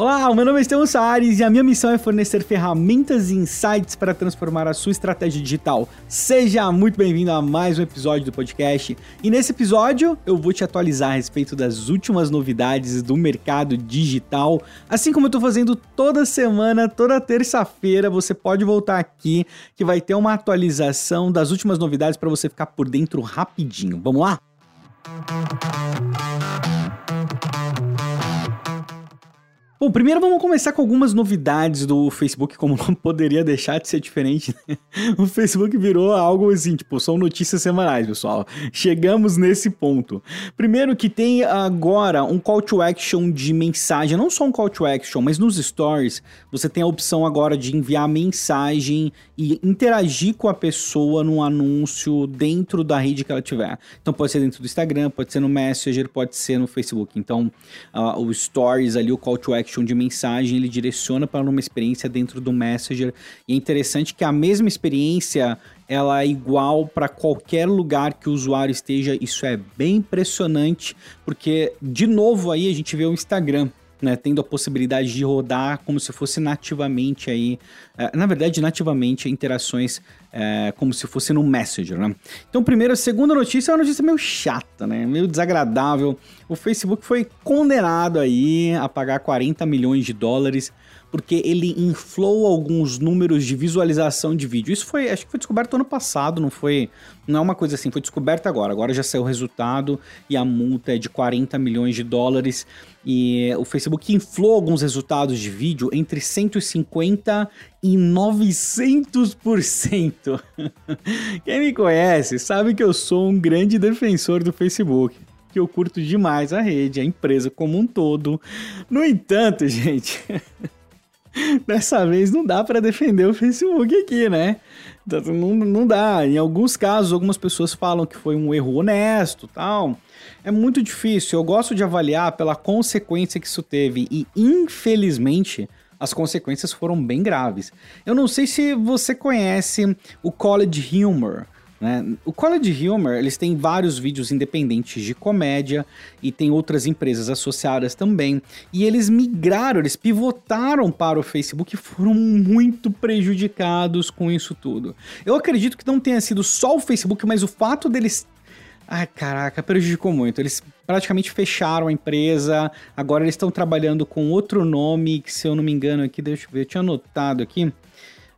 Olá, meu nome é Estevão Soares e a minha missão é fornecer ferramentas e insights para transformar a sua estratégia digital. Seja muito bem-vindo a mais um episódio do podcast. E nesse episódio eu vou te atualizar a respeito das últimas novidades do mercado digital. Assim como eu estou fazendo toda semana, toda terça-feira, você pode voltar aqui que vai ter uma atualização das últimas novidades para você ficar por dentro rapidinho. Vamos lá? Música Bom, primeiro vamos começar com algumas novidades do Facebook, como não poderia deixar de ser diferente. Né? O Facebook virou algo assim, tipo, são notícias semanais, pessoal. Chegamos nesse ponto. Primeiro que tem agora um call to action de mensagem, não só um call to action, mas nos stories você tem a opção agora de enviar mensagem e interagir com a pessoa num anúncio dentro da rede que ela tiver. Então pode ser dentro do Instagram, pode ser no Messenger, pode ser no Facebook. Então uh, o stories ali, o call to action de mensagem, ele direciona para uma experiência dentro do Messenger. E é interessante que a mesma experiência ela é igual para qualquer lugar que o usuário esteja. Isso é bem impressionante, porque de novo aí a gente vê o Instagram né, tendo a possibilidade de rodar como se fosse nativamente aí, é, na verdade nativamente interações é, como se fosse no Messenger, né? Então, primeiro, a segunda notícia é uma notícia meio chata, né, meio desagradável. O Facebook foi condenado aí a pagar 40 milhões de dólares porque ele inflou alguns números de visualização de vídeo. Isso foi, acho que foi descoberto ano passado, não foi, não é uma coisa assim, foi descoberto agora. Agora já saiu o resultado e a multa é de 40 milhões de dólares. E o Facebook inflou alguns resultados de vídeo entre 150 e 900%. Quem me conhece sabe que eu sou um grande defensor do Facebook que eu curto demais a rede, a empresa como um todo. No entanto, gente, Dessa vez não dá para defender o Facebook aqui, né? Então, não, não dá. Em alguns casos, algumas pessoas falam que foi um erro honesto tal. É muito difícil. Eu gosto de avaliar pela consequência que isso teve. E, infelizmente, as consequências foram bem graves. Eu não sei se você conhece o College Humor. Né? O College Humor, eles têm vários vídeos independentes de comédia e tem outras empresas associadas também. E eles migraram, eles pivotaram para o Facebook e foram muito prejudicados com isso tudo. Eu acredito que não tenha sido só o Facebook, mas o fato deles Ai, caraca, prejudicou muito. Eles praticamente fecharam a empresa. Agora eles estão trabalhando com outro nome, que se eu não me engano aqui, deixa eu ver, eu tinha anotado aqui.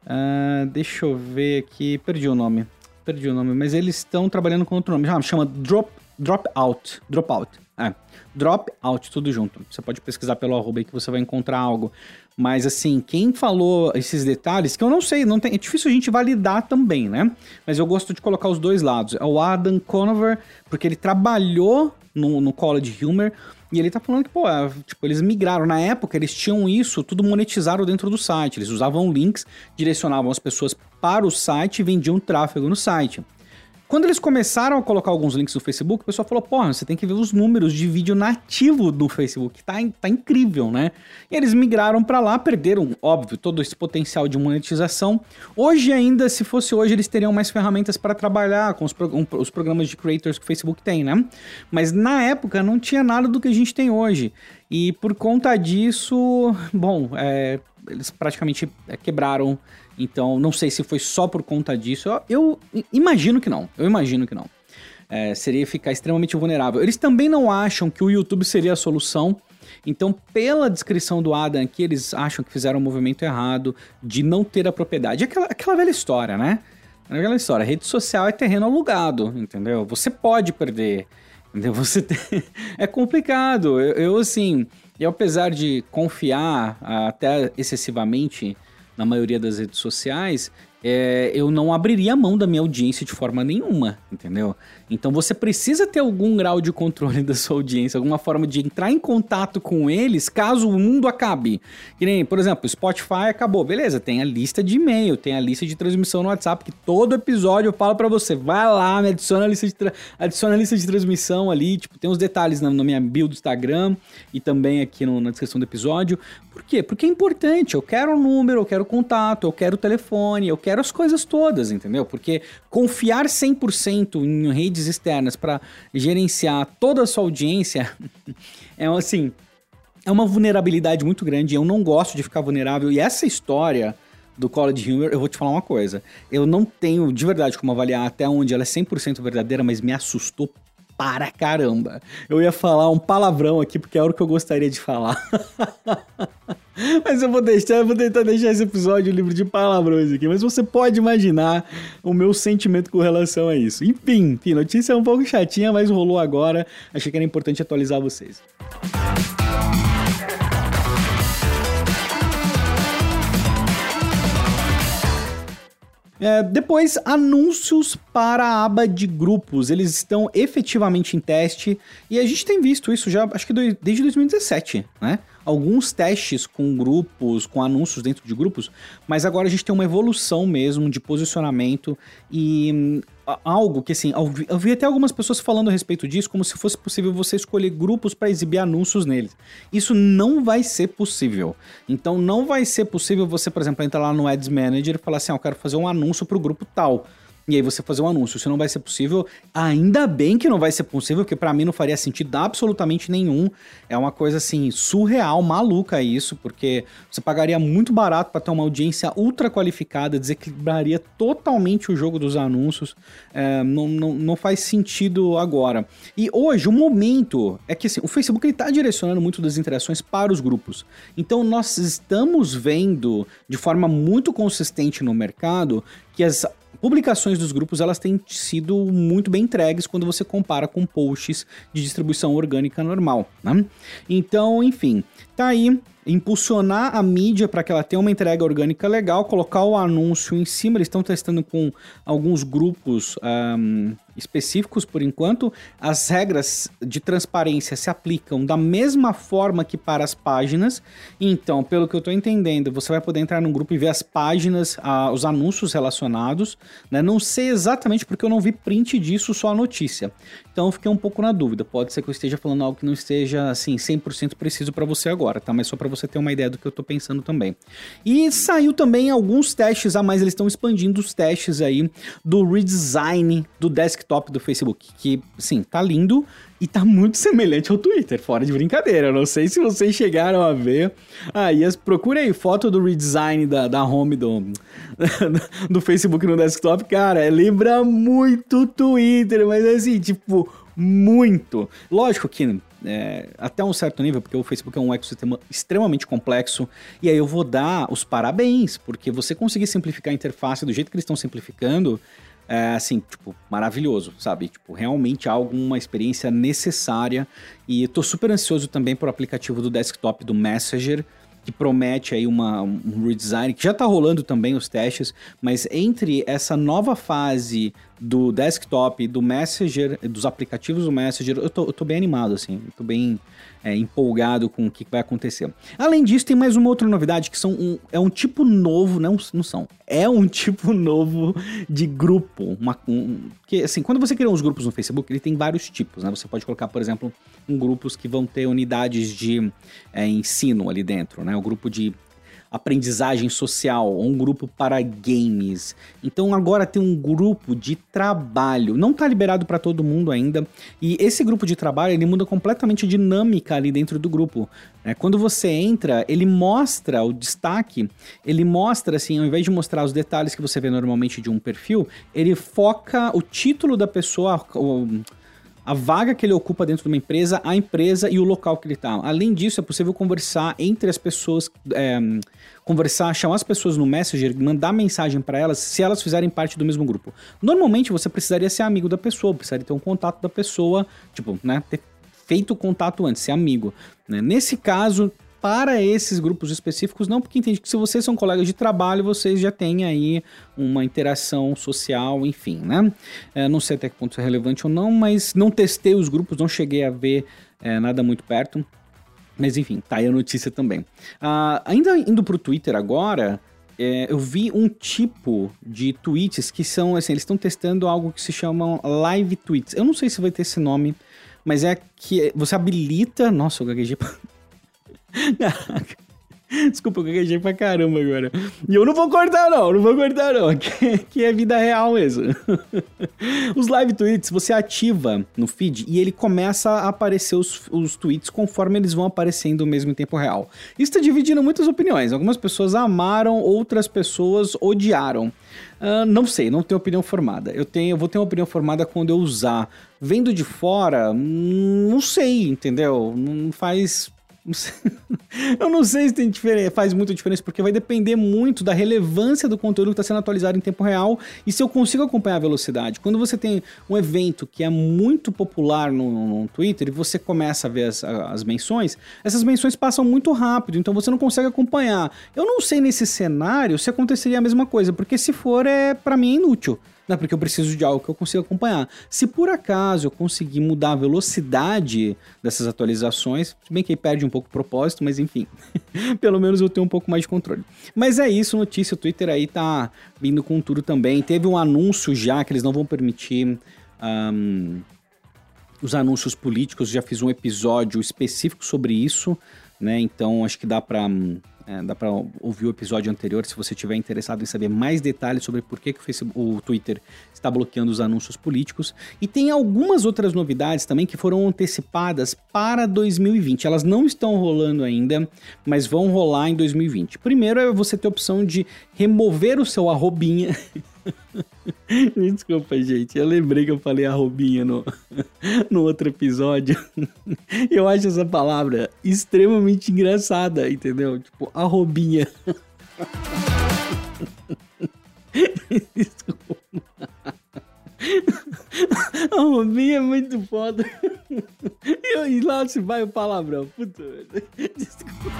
Uh, deixa eu ver aqui, perdi o nome perdi o nome, mas eles estão trabalhando com outro nome. Chama Drop, Drop Out. É. Drop Out, tudo junto. Você pode pesquisar pelo arroba aí que você vai encontrar algo. Mas assim, quem falou esses detalhes, que eu não sei, não tem, é difícil a gente validar também, né? Mas eu gosto de colocar os dois lados. É o Adam Conover, porque ele trabalhou no, no College Humor e ele tá falando que, pô, é, tipo, eles migraram. Na época, eles tinham isso tudo monetizado dentro do site. Eles usavam links, direcionavam as pessoas para o site e vendiam tráfego no site. Quando eles começaram a colocar alguns links no Facebook, o pessoal falou: porra, você tem que ver os números de vídeo nativo do Facebook. Tá, tá incrível, né? E eles migraram para lá, perderam, óbvio, todo esse potencial de monetização. Hoje, ainda, se fosse hoje, eles teriam mais ferramentas para trabalhar com os, os programas de creators que o Facebook tem, né? Mas na época não tinha nada do que a gente tem hoje. E por conta disso, bom, é, eles praticamente é, quebraram então, não sei se foi só por conta disso. Eu, eu imagino que não. Eu imagino que não. É, seria ficar extremamente vulnerável. Eles também não acham que o YouTube seria a solução. Então, pela descrição do Adam aqui, eles acham que fizeram um movimento errado de não ter a propriedade. Aquela, aquela velha história, né? Aquela história. Rede social é terreno alugado, entendeu? Você pode perder. Entendeu? Você tem... é complicado. Eu, eu, assim, eu apesar de confiar até excessivamente na maioria das redes sociais, é, eu não abriria a mão da minha audiência de forma nenhuma, entendeu? Então você precisa ter algum grau de controle da sua audiência, alguma forma de entrar em contato com eles caso o mundo acabe. Que nem, por exemplo, Spotify acabou, beleza, tem a lista de e-mail, tem a lista de transmissão no WhatsApp, que todo episódio eu falo para você, vai lá, me adiciona a lista de, adiciona a lista de transmissão ali, tipo, tem os detalhes na, na minha bio do Instagram e também aqui no, na descrição do episódio. Por quê? Porque é importante, eu quero o número, eu quero o contato, eu quero o telefone, eu quero as coisas todas, entendeu? Porque confiar 100% em redes redes externas para gerenciar toda a sua audiência é assim. é uma vulnerabilidade muito grande. Eu não gosto de ficar vulnerável. E essa história do College Humor, eu vou te falar uma coisa. Eu não tenho de verdade como avaliar até onde ela é 100% verdadeira, mas me assustou para caramba. Eu ia falar um palavrão aqui porque é o que eu gostaria de falar. mas eu vou deixar, eu vou tentar deixar esse episódio livre de palavrões aqui, mas você pode imaginar o meu sentimento com relação a isso. Enfim, enfim, notícia é um pouco chatinha, mas rolou agora. Achei que era importante atualizar vocês. É, depois, anúncios para a aba de grupos. Eles estão efetivamente em teste e a gente tem visto isso já, acho que desde 2017, né? Alguns testes com grupos, com anúncios dentro de grupos, mas agora a gente tem uma evolução mesmo de posicionamento e hum, algo que assim, eu vi, até algumas pessoas falando a respeito disso, como se fosse possível você escolher grupos para exibir anúncios neles. Isso não vai ser possível. Então não vai ser possível você, por exemplo, entrar lá no Ads Manager e falar assim, ah, eu quero fazer um anúncio para o grupo tal e aí você fazer um anúncio. Isso não vai ser possível. Ainda bem que não vai ser possível, porque para mim não faria sentido absolutamente nenhum. É uma coisa assim surreal, maluca isso, porque você pagaria muito barato para ter uma audiência ultra qualificada, desequilibraria totalmente o jogo dos anúncios. É, não, não, não faz sentido agora. E hoje o momento é que assim, o Facebook está direcionando muito das interações para os grupos. Então nós estamos vendo de forma muito consistente no mercado que as publicações dos grupos elas têm sido muito bem entregues quando você compara com posts de distribuição orgânica normal, né? Então, enfim, tá aí impulsionar a mídia para que ela tenha uma entrega orgânica legal, colocar o anúncio em cima. Eles estão testando com alguns grupos um, específicos por enquanto. As regras de transparência se aplicam da mesma forma que para as páginas. Então, pelo que eu estou entendendo, você vai poder entrar no grupo e ver as páginas, os anúncios relacionados. Né? Não sei exatamente porque eu não vi print disso, só a notícia. Então, fiquei um pouco na dúvida. Pode ser que eu esteja falando algo que não esteja assim 100% preciso para você agora, tá? Mas só para você ter uma ideia do que eu tô pensando também. E saiu também alguns testes a mais, eles estão expandindo os testes aí do redesign do desktop do Facebook, que, sim, tá lindo e tá muito semelhante ao Twitter, fora de brincadeira. Não sei se vocês chegaram a ver. Aí, ah, procure aí foto do redesign da, da home do, do Facebook no desktop. Cara, lembra muito Twitter, mas assim, tipo, muito. Lógico que é, até um certo nível, porque o Facebook é um ecossistema extremamente complexo, e aí eu vou dar os parabéns, porque você conseguir simplificar a interface do jeito que eles estão simplificando, é assim, tipo, maravilhoso, sabe? Tipo, realmente algo, uma experiência necessária, e eu tô super ansioso também pro aplicativo do desktop do Messenger, que promete aí uma, um redesign, que já está rolando também os testes, mas entre essa nova fase do desktop, do Messenger, dos aplicativos do Messenger, eu tô, eu tô bem animado, assim, eu tô bem é, empolgado com o que vai acontecer. Além disso, tem mais uma outra novidade que são um, é um tipo novo, não, não são, é um tipo novo de grupo. Uma, um, que, assim, quando você cria uns grupos no Facebook, ele tem vários tipos, né? Você pode colocar, por exemplo, um grupos que vão ter unidades de é, ensino ali dentro, né? O grupo de aprendizagem social, um grupo para games. Então agora tem um grupo de trabalho. Não está liberado para todo mundo ainda. E esse grupo de trabalho ele muda completamente a dinâmica ali dentro do grupo. É, quando você entra, ele mostra o destaque, ele mostra assim, ao invés de mostrar os detalhes que você vê normalmente de um perfil, ele foca o título da pessoa. O, a vaga que ele ocupa dentro de uma empresa, a empresa e o local que ele está. Além disso, é possível conversar entre as pessoas, é, conversar, chamar as pessoas no Messenger, mandar mensagem para elas se elas fizerem parte do mesmo grupo. Normalmente você precisaria ser amigo da pessoa, precisaria ter um contato da pessoa, tipo, né, ter feito o contato antes, ser amigo. Né? Nesse caso, para esses grupos específicos, não, porque entende que se vocês são colegas de trabalho, vocês já têm aí uma interação social, enfim, né? É, não sei até que ponto isso é relevante ou não, mas não testei os grupos, não cheguei a ver é, nada muito perto. Mas enfim, tá aí a notícia também. Ah, ainda indo pro Twitter agora, é, eu vi um tipo de tweets que são assim, eles estão testando algo que se chamam live tweets. Eu não sei se vai ter esse nome, mas é que você habilita. Nossa, eu gaguejei. Desculpa, eu gaguejei pra caramba agora. E eu não vou cortar, não, não vou cortar, não. Que, que é vida real mesmo. Os live tweets você ativa no feed e ele começa a aparecer os, os tweets conforme eles vão aparecendo mesmo em tempo real. Isso tá dividindo muitas opiniões. Algumas pessoas amaram, outras pessoas odiaram. Uh, não sei, não tenho opinião formada. Eu tenho, eu vou ter uma opinião formada quando eu usar. Vendo de fora, hum, não sei, entendeu? Não faz Eu não sei se tem faz muita diferença, porque vai depender muito da relevância do conteúdo que está sendo atualizado em tempo real e se eu consigo acompanhar a velocidade. Quando você tem um evento que é muito popular no, no Twitter e você começa a ver as, as menções, essas menções passam muito rápido, então você não consegue acompanhar. Eu não sei nesse cenário se aconteceria a mesma coisa, porque se for, é para mim é inútil né? Porque eu preciso de algo que eu consiga acompanhar. Se por acaso eu conseguir mudar a velocidade dessas atualizações, se bem que aí perde um pouco o propósito, mas enfim, pelo menos eu tenho um pouco mais de controle. Mas é isso, notícia, o Twitter aí tá vindo com tudo também. Teve um anúncio já que eles não vão permitir. Um, os anúncios políticos, já fiz um episódio específico sobre isso, né? Então acho que dá para é, dá para ouvir o episódio anterior se você estiver interessado em saber mais detalhes sobre por que, que o, Facebook, o Twitter está bloqueando os anúncios políticos. E tem algumas outras novidades também que foram antecipadas para 2020. Elas não estão rolando ainda, mas vão rolar em 2020. Primeiro é você ter a opção de remover o seu arrobinha. Desculpa, gente. Eu lembrei que eu falei arrobinha no, no outro episódio. Eu acho essa palavra extremamente engraçada, entendeu? Tipo, arrobinha. Desculpa. Arrobinha é muito foda. E lá se vai o palavrão. Puta. Desculpa.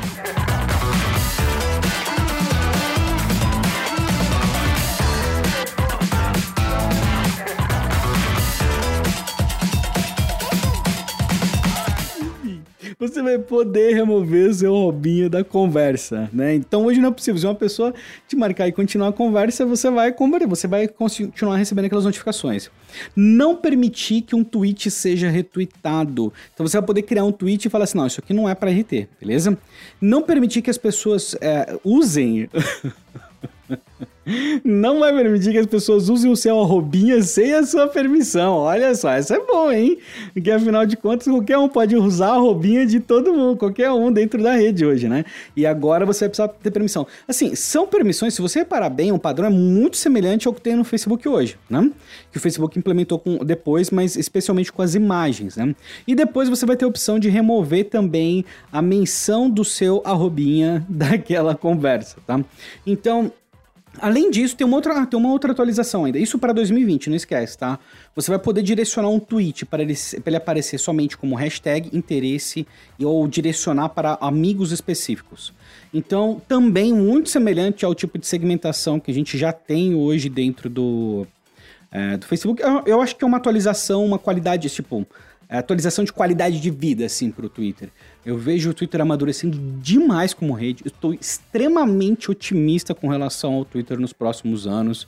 Você vai poder remover seu robinho da conversa, né? Então hoje não é possível. Se uma pessoa te marcar e continuar a conversa, você vai você vai continuar recebendo aquelas notificações. Não permitir que um tweet seja retweetado. Então você vai poder criar um tweet e falar assim: não, isso aqui não é para RT, beleza? Não permitir que as pessoas é, usem. não vai permitir que as pessoas usem o seu arrobinha sem a sua permissão. Olha só, isso é bom, hein? Porque afinal de contas, qualquer um pode usar a arrobinha de todo mundo, qualquer um dentro da rede hoje, né? E agora você vai precisar ter permissão. Assim, são permissões, se você reparar bem, o padrão é muito semelhante ao que tem no Facebook hoje, né? Que o Facebook implementou com, depois, mas especialmente com as imagens, né? E depois você vai ter a opção de remover também a menção do seu arrobinha daquela conversa, tá? Então, Além disso, tem uma, outra, tem uma outra atualização ainda. Isso para 2020, não esquece, tá? Você vai poder direcionar um tweet para ele, para ele aparecer somente como hashtag, interesse ou direcionar para amigos específicos. Então, também muito semelhante ao tipo de segmentação que a gente já tem hoje dentro do, é, do Facebook. Eu, eu acho que é uma atualização, uma qualidade, tipo, atualização de qualidade de vida, assim, para o Twitter. Eu vejo o Twitter amadurecendo demais como rede. estou extremamente otimista com relação ao Twitter nos próximos anos.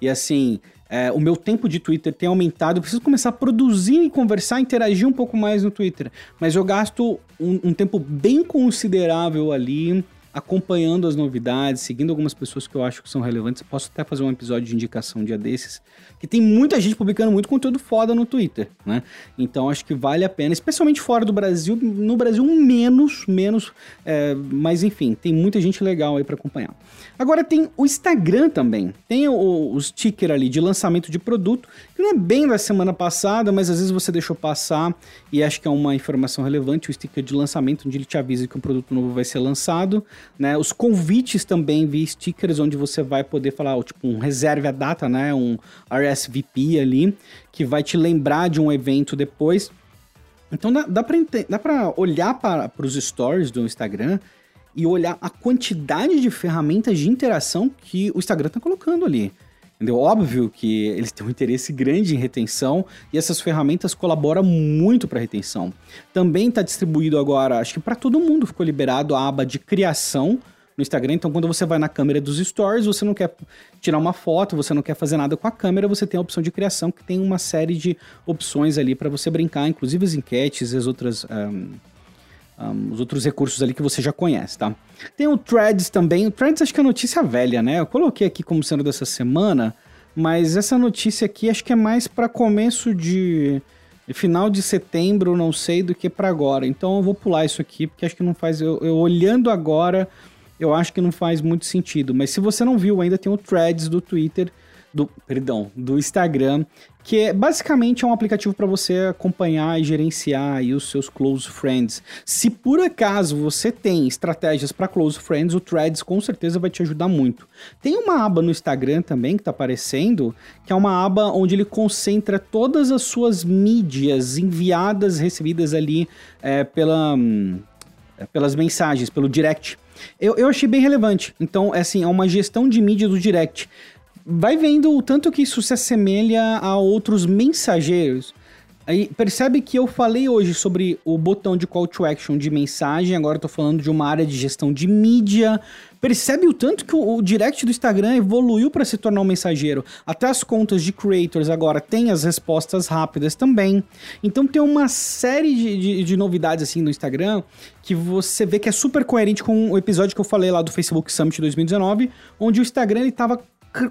E assim, é, o meu tempo de Twitter tem aumentado. Eu preciso começar a produzir e conversar, interagir um pouco mais no Twitter. Mas eu gasto um, um tempo bem considerável ali acompanhando as novidades, seguindo algumas pessoas que eu acho que são relevantes. Posso até fazer um episódio de indicação um dia desses, que tem muita gente publicando muito conteúdo foda no Twitter, né? Então acho que vale a pena, especialmente fora do Brasil. No Brasil, menos, menos, é, mas enfim, tem muita gente legal aí para acompanhar. Agora tem o Instagram também, tem o, o sticker ali de lançamento de produto, que não é bem da semana passada, mas às vezes você deixou passar e acho que é uma informação relevante, o sticker de lançamento, onde ele te avisa que um produto novo vai ser lançado. Né? Os convites também via stickers, onde você vai poder falar, tipo, um reserve a data, né? Um RSVP ali, que vai te lembrar de um evento depois. Então dá, dá para olhar para os stories do Instagram e olhar a quantidade de ferramentas de interação que o Instagram está colocando ali. Entendeu? Óbvio que eles têm um interesse grande em retenção e essas ferramentas colaboram muito para retenção. Também está distribuído agora, acho que para todo mundo ficou liberado a aba de criação no Instagram. Então, quando você vai na câmera dos stories, você não quer tirar uma foto, você não quer fazer nada com a câmera, você tem a opção de criação que tem uma série de opções ali para você brincar, inclusive as enquetes as outras. Um, um, os outros recursos ali que você já conhece, tá? Tem o Threads também. O Threads acho que é notícia velha, né? Eu coloquei aqui como sendo dessa semana, mas essa notícia aqui acho que é mais para começo de final de setembro, não sei, do que para agora. Então eu vou pular isso aqui, porque acho que não faz. Eu, eu, olhando agora, eu acho que não faz muito sentido. Mas se você não viu ainda, tem o Threads do Twitter, do, perdão, do Instagram, que é basicamente é um aplicativo para você acompanhar e gerenciar aí os seus close friends. Se por acaso você tem estratégias para close friends, o Threads com certeza vai te ajudar muito. Tem uma aba no Instagram também que está aparecendo, que é uma aba onde ele concentra todas as suas mídias enviadas, recebidas ali é, pela, hum, pelas mensagens, pelo direct. Eu, eu achei bem relevante. Então, é assim, é uma gestão de mídia do direct vai vendo o tanto que isso se assemelha a outros mensageiros. Aí percebe que eu falei hoje sobre o botão de call to action de mensagem, agora eu tô falando de uma área de gestão de mídia. Percebe o tanto que o, direct do Instagram evoluiu para se tornar um mensageiro. Até as contas de creators agora têm as respostas rápidas também. Então tem uma série de, de, de novidades assim no Instagram que você vê que é super coerente com o episódio que eu falei lá do Facebook Summit 2019, onde o Instagram ele tava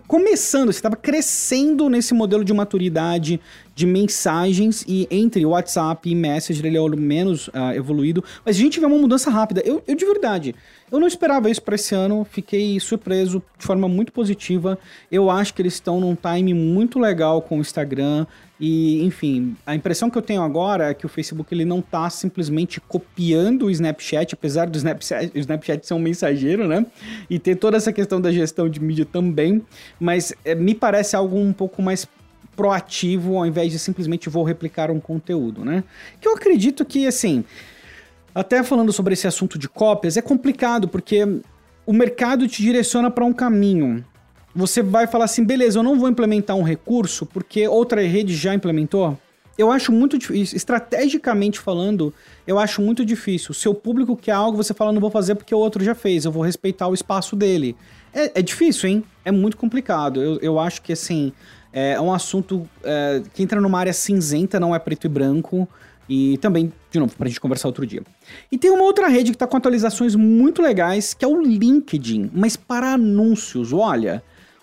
começando, você estava crescendo nesse modelo de maturidade de mensagens e entre WhatsApp e Messenger ele é o menos uh, evoluído, mas a gente vê uma mudança rápida. Eu, eu de verdade, eu não esperava isso para esse ano, fiquei surpreso de forma muito positiva. Eu acho que eles estão num time muito legal com o Instagram. E, enfim, a impressão que eu tenho agora é que o Facebook ele não está simplesmente copiando o Snapchat, apesar do Snapchat, o Snapchat ser um mensageiro, né? E ter toda essa questão da gestão de mídia também, mas é, me parece algo um pouco mais proativo ao invés de simplesmente vou replicar um conteúdo, né? Que eu acredito que, assim, até falando sobre esse assunto de cópias, é complicado porque o mercado te direciona para um caminho você vai falar assim, beleza, eu não vou implementar um recurso porque outra rede já implementou? Eu acho muito difícil, estrategicamente falando, eu acho muito difícil. Seu público quer algo, você fala, não vou fazer porque o outro já fez, eu vou respeitar o espaço dele. É, é difícil, hein? É muito complicado. Eu, eu acho que, assim, é um assunto é, que entra numa área cinzenta, não é preto e branco. E também, de novo, para a gente conversar outro dia. E tem uma outra rede que está com atualizações muito legais, que é o LinkedIn, mas para anúncios. Olha,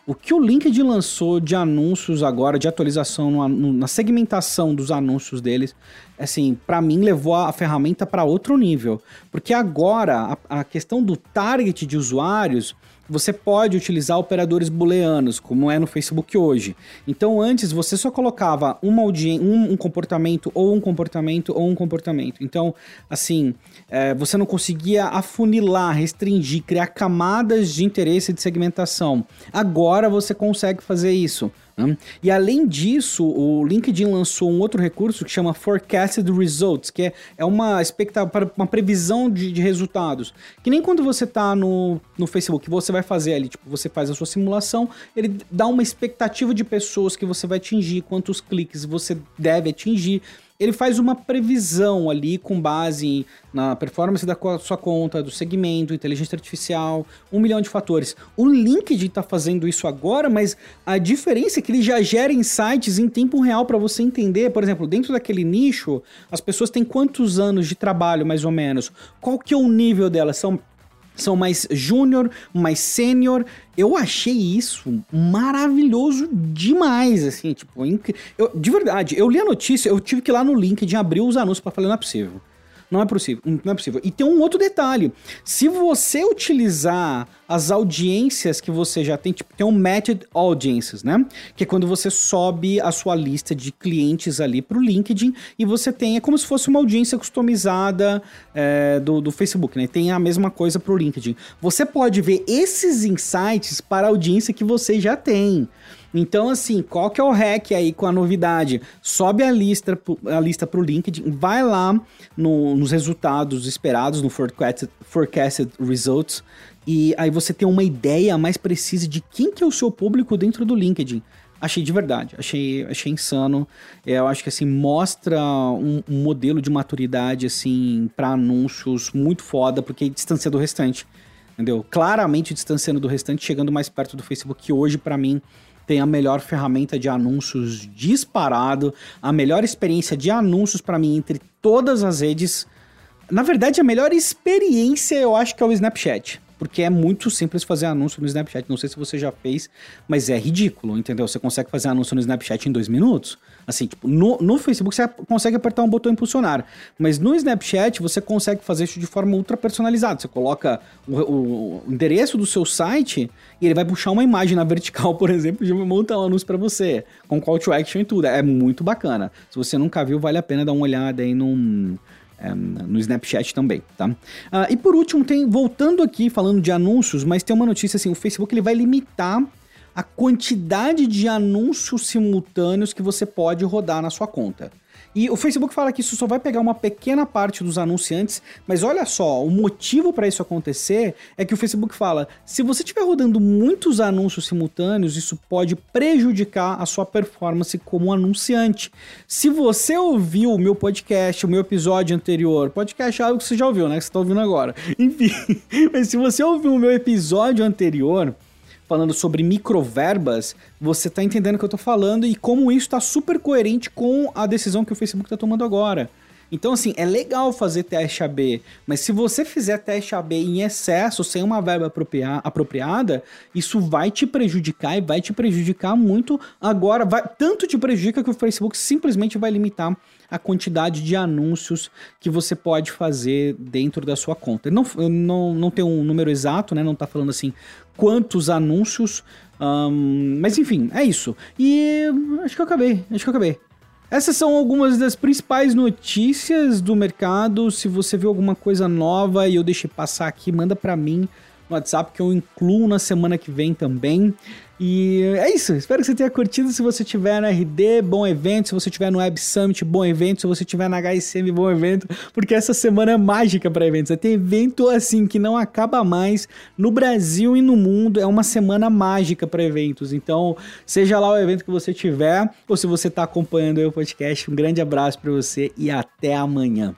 o que o LinkedIn lançou de anúncios agora, de atualização no, no, na segmentação dos anúncios deles, assim, para mim levou a, ferramenta para outro nível. Porque agora a, a questão do target de usuários você pode utilizar operadores booleanos, como é no Facebook hoje. Então, antes você só colocava uma um, um, comportamento, ou um comportamento, ou um comportamento. Então, assim, é, você não conseguia afunilar, restringir, criar camadas de interesse de segmentação. Agora você consegue fazer isso. Né? E além disso, o LinkedIn lançou um outro recurso que chama Forecasted Results, que é, é uma uma previsão de, de resultados. Que nem quando você está no, no Facebook, você vai fazer ali, tipo, você faz a sua simulação, ele dá uma expectativa de pessoas que você vai atingir, quantos cliques você deve atingir ele faz uma previsão ali com base na performance da sua conta, do segmento, inteligência artificial, um milhão de fatores. O LinkedIn está fazendo isso agora, mas a diferença é que ele já gera insights em tempo real para você entender, por exemplo, dentro daquele nicho, as pessoas têm quantos anos de trabalho, mais ou menos? Qual que é o nível delas? São são mais júnior, mais sênior. Eu achei isso maravilhoso demais, assim, tipo, eu, de verdade, eu li a notícia, eu tive que ir lá no LinkedIn abrir os anúncios para falar, não é possível. Não é possível, não é possível. E tem um outro detalhe. Se você utilizar as audiências que você já tem, tipo, tem um matched audiences, né? Que é quando você sobe a sua lista de clientes ali para o LinkedIn e você tem, é como se fosse uma audiência customizada é, do, do Facebook, né? Tem a mesma coisa para o LinkedIn. Você pode ver esses insights para a audiência que você já tem. Então, assim, qual que é o hack aí com a novidade? Sobe a lista, a lista pro LinkedIn, vai lá no, nos resultados esperados, no forecasted, forecasted results, e aí você tem uma ideia mais precisa de quem que é o seu público dentro do LinkedIn. Achei de verdade, achei, achei insano. É, eu acho que assim mostra um, um modelo de maturidade assim para anúncios muito foda, porque distancia do restante, entendeu? Claramente distanciando do restante, chegando mais perto do Facebook, que hoje para mim tem a melhor ferramenta de anúncios disparado, a melhor experiência de anúncios para mim entre todas as redes. Na verdade, a melhor experiência eu acho que é o Snapchat porque é muito simples fazer anúncio no Snapchat. Não sei se você já fez, mas é ridículo, entendeu? Você consegue fazer anúncio no Snapchat em dois minutos. Assim, tipo, no, no Facebook você consegue apertar um botão impulsionar, mas no Snapchat você consegue fazer isso de forma ultra personalizada. Você coloca o, o, o endereço do seu site e ele vai puxar uma imagem na vertical, por exemplo, e montar um anúncio para você, com call to action e tudo. É muito bacana. Se você nunca viu, vale a pena dar uma olhada aí num no Snapchat também, tá? Uh, e por último, tem, voltando aqui, falando de anúncios, mas tem uma notícia assim, o Facebook ele vai limitar a quantidade de anúncios simultâneos que você pode rodar na sua conta. E o Facebook fala que isso só vai pegar uma pequena parte dos anunciantes, mas olha só, o motivo para isso acontecer é que o Facebook fala: se você estiver rodando muitos anúncios simultâneos, isso pode prejudicar a sua performance como anunciante. Se você ouviu o meu podcast, o meu episódio anterior, podcast é algo que você já ouviu, né? Que você está ouvindo agora. Enfim, mas se você ouviu o meu episódio anterior, falando sobre microverbas, você está entendendo o que eu estou falando e como isso está super coerente com a decisão que o Facebook está tomando agora. Então, assim, é legal fazer teste AB, mas se você fizer teste AB em excesso, sem uma verba apropriada, isso vai te prejudicar e vai te prejudicar muito. Agora, vai, tanto te prejudica que o Facebook simplesmente vai limitar a quantidade de anúncios que você pode fazer dentro da sua conta. Não, não, não tem um número exato, né? Não tá falando assim quantos anúncios. Um, mas enfim, é isso. E acho que eu acabei. Acho que eu acabei. Essas são algumas das principais notícias do mercado. Se você viu alguma coisa nova e eu deixei passar aqui, manda para mim no WhatsApp que eu incluo na semana que vem também. E é isso, espero que você tenha curtido. Se você tiver no RD, bom evento. Se você tiver no Web Summit, bom evento. Se você tiver na HSM, bom evento. Porque essa semana é mágica para eventos. Tem evento assim que não acaba mais no Brasil e no mundo. É uma semana mágica para eventos. Então, seja lá o evento que você tiver, ou se você está acompanhando o podcast, um grande abraço para você e até amanhã.